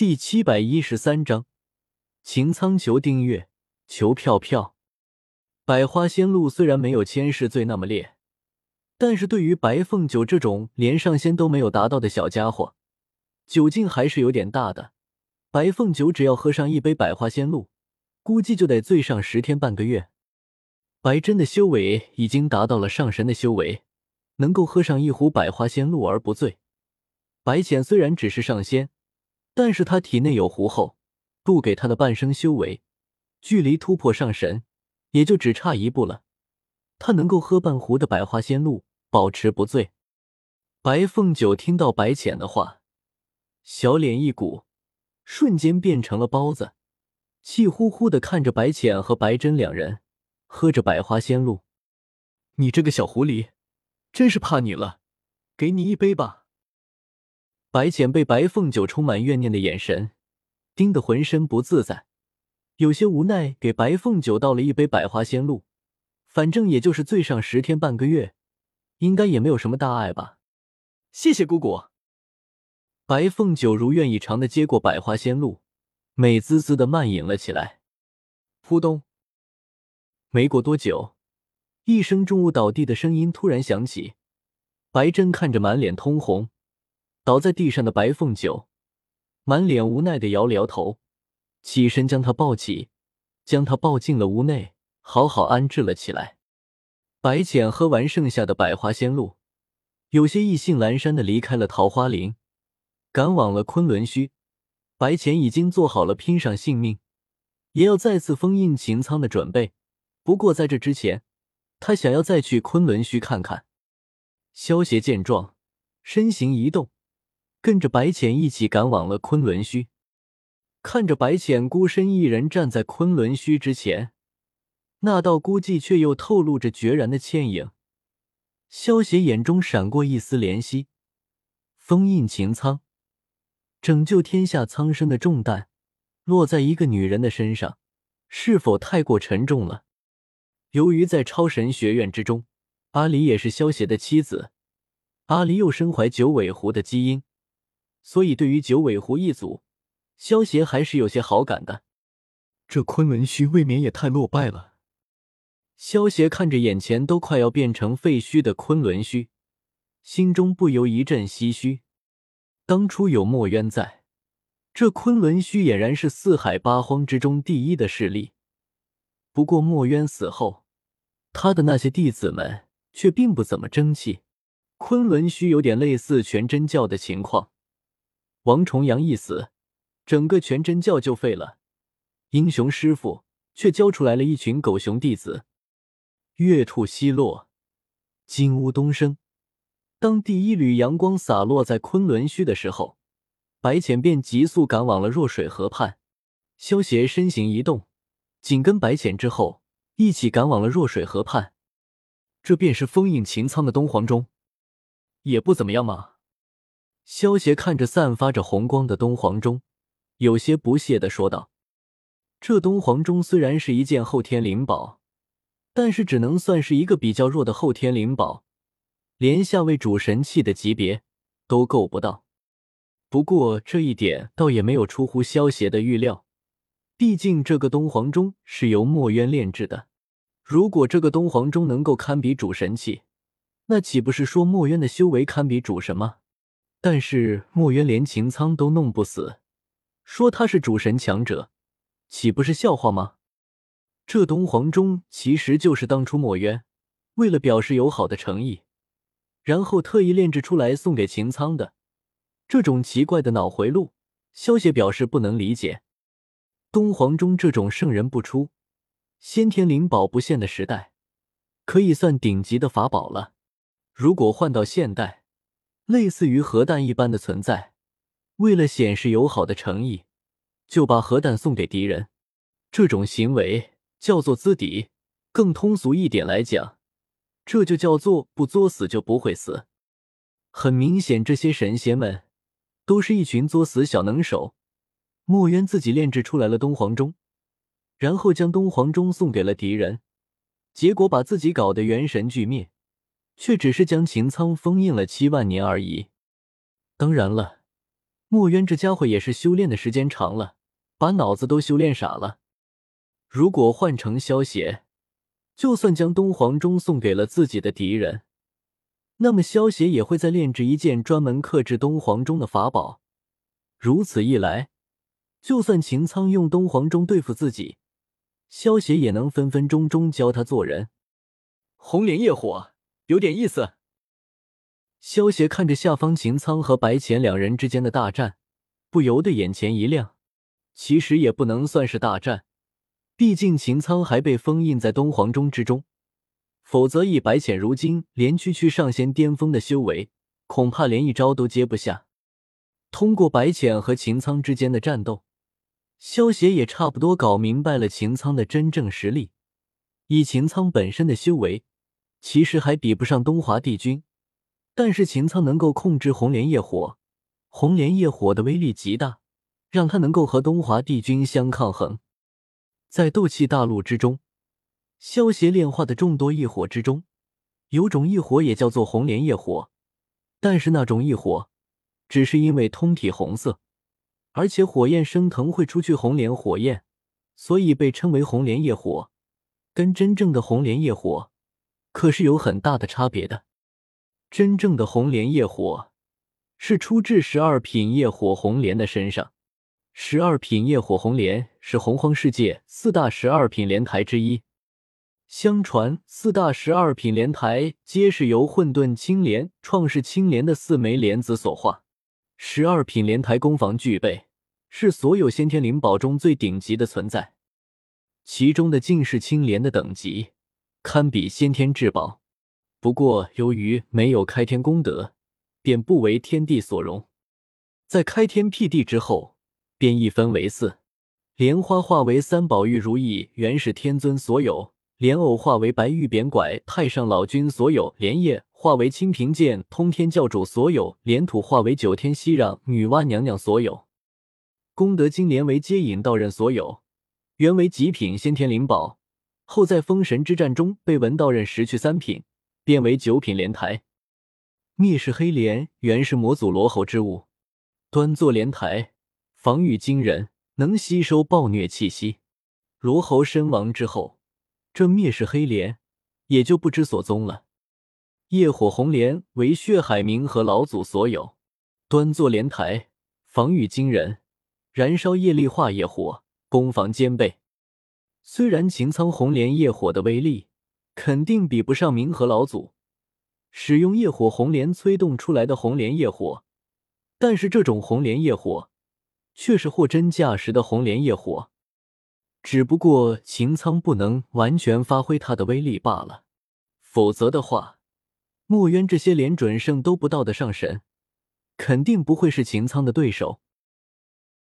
第七百一十三章，秦苍求订阅，求票票。百花仙露虽然没有千世罪那么烈，但是对于白凤九这种连上仙都没有达到的小家伙，酒劲还是有点大的。白凤九只要喝上一杯百花仙露，估计就得醉上十天半个月。白真的修为已经达到了上神的修为，能够喝上一壶百花仙露而不醉。白浅虽然只是上仙。但是他体内有狐后，渡给他的半生修为，距离突破上神也就只差一步了。他能够喝半壶的百花仙露，保持不醉。白凤九听到白浅的话，小脸一鼓，瞬间变成了包子，气呼呼的看着白浅和白真两人喝着百花仙露。你这个小狐狸，真是怕你了，给你一杯吧。白浅被白凤九充满怨念的眼神盯得浑身不自在，有些无奈，给白凤九倒了一杯百花仙露。反正也就是醉上十天半个月，应该也没有什么大碍吧。谢谢姑姑。白凤九如愿以偿的接过百花仙露，美滋滋的慢饮了起来。扑通！没过多久，一声重物倒地的声音突然响起。白真看着满脸通红。倒在地上的白凤九，满脸无奈的摇了摇头，起身将他抱起，将他抱进了屋内，好好安置了起来。白浅喝完剩下的百花仙露，有些意兴阑珊的离开了桃花林，赶往了昆仑虚。白浅已经做好了拼上性命，也要再次封印秦苍的准备。不过在这之前，他想要再去昆仑虚看看。萧协见状，身形一动。跟着白浅一起赶往了昆仑虚，看着白浅孤身一人站在昆仑虚之前，那道孤寂却又透露着决然的倩影。萧邪眼中闪过一丝怜惜，封印秦苍，拯救天下苍生的重担落在一个女人的身上，是否太过沉重了？由于在超神学院之中，阿离也是萧邪的妻子，阿离又身怀九尾狐的基因。所以，对于九尾狐一族，萧协还是有些好感的。这昆仑虚未免也太落败了。萧协看着眼前都快要变成废墟的昆仑虚，心中不由一阵唏嘘。当初有墨渊在，这昆仑虚俨然是四海八荒之中第一的势力。不过，墨渊死后，他的那些弟子们却并不怎么争气。昆仑虚有点类似全真教的情况。王重阳一死，整个全真教就废了。英雄师傅却教出来了一群狗熊弟子。月兔西落，金乌东升。当第一缕阳光洒落在昆仑虚的时候，白浅便急速赶往了弱水河畔。萧协身形一动，紧跟白浅之后，一起赶往了弱水河畔。这便是封印秦苍的东皇钟，也不怎么样嘛。萧协看着散发着红光的东皇钟，有些不屑的说道：“这东皇钟虽然是一件后天灵宝，但是只能算是一个比较弱的后天灵宝，连下位主神器的级别都够不到。不过这一点倒也没有出乎萧协的预料，毕竟这个东皇钟是由墨渊炼制的。如果这个东皇钟能够堪比主神器，那岂不是说墨渊的修为堪比主神吗？”但是墨渊连秦苍都弄不死，说他是主神强者，岂不是笑话吗？这东皇钟其实就是当初墨渊为了表示友好的诚意，然后特意炼制出来送给秦苍的。这种奇怪的脑回路，萧协表示不能理解。东皇钟这种圣人不出、先天灵宝不现的时代，可以算顶级的法宝了。如果换到现代，类似于核弹一般的存在，为了显示友好的诚意，就把核弹送给敌人，这种行为叫做资敌。更通俗一点来讲，这就叫做不作死就不会死。很明显，这些神仙们都是一群作死小能手。墨渊自己炼制出来了东皇钟，然后将东皇钟送给了敌人，结果把自己搞得元神俱灭。却只是将秦苍封印了七万年而已。当然了，墨渊这家伙也是修炼的时间长了，把脑子都修炼傻了。如果换成萧协，就算将东皇钟送给了自己的敌人，那么萧协也会再炼制一件专门克制东皇钟的法宝。如此一来，就算秦苍用东皇钟对付自己，萧协也能分分钟钟教他做人。红莲业火有点意思。萧协看着下方秦苍和白浅两人之间的大战，不由得眼前一亮。其实也不能算是大战，毕竟秦苍还被封印在东皇钟之中，否则以白浅如今连区区上仙巅峰的修为，恐怕连一招都接不下。通过白浅和秦苍之间的战斗，萧协也差不多搞明白了秦苍的真正实力。以秦苍本身的修为，其实还比不上东华帝君。但是秦苍能够控制红莲业火，红莲业火的威力极大，让他能够和东华帝君相抗衡。在斗气大陆之中，萧协炼化的众多异火之中，有种异火也叫做红莲业火，但是那种异火只是因为通体红色，而且火焰升腾会出去红莲火焰，所以被称为红莲业火，跟真正的红莲业火可是有很大的差别的。真正的红莲业火是出自十二品业火红莲的身上。十二品业火红莲是洪荒世界四大十二品莲台之一。相传，四大十二品莲台皆是由混沌青莲、创世青莲的四枚莲子所化。十二品莲台攻防俱备，是所有先天灵宝中最顶级的存在。其中的尽世青莲的等级堪比先天至宝。不过，由于没有开天功德，便不为天地所容。在开天辟地之后，便一分为四：莲花化为三宝玉如意，元始天尊所有；莲藕化为白玉扁拐，太上老君所有；莲叶化为清平剑，通天教主所有；莲土化为九天熙壤，女娲娘娘所有。功德金莲为接引道人所有，原为极品先天灵宝，后在封神之战中被文道人拾去三品。变为九品莲台，灭世黑莲原是魔祖罗侯之物，端坐莲台，防御惊人，能吸收暴虐气息。罗侯身亡之后，这灭世黑莲也就不知所踪了。业火红莲为血海明和老祖所有，端坐莲台，防御惊人，燃烧业力化业火，攻防兼备。虽然秦苍红莲业火的威力。肯定比不上冥河老祖使用业火红莲催动出来的红莲业火，但是这种红莲业火却是货真价实的红莲业火，只不过秦苍不能完全发挥它的威力罢了。否则的话，墨渊这些连准圣都不到的上神，肯定不会是秦苍的对手。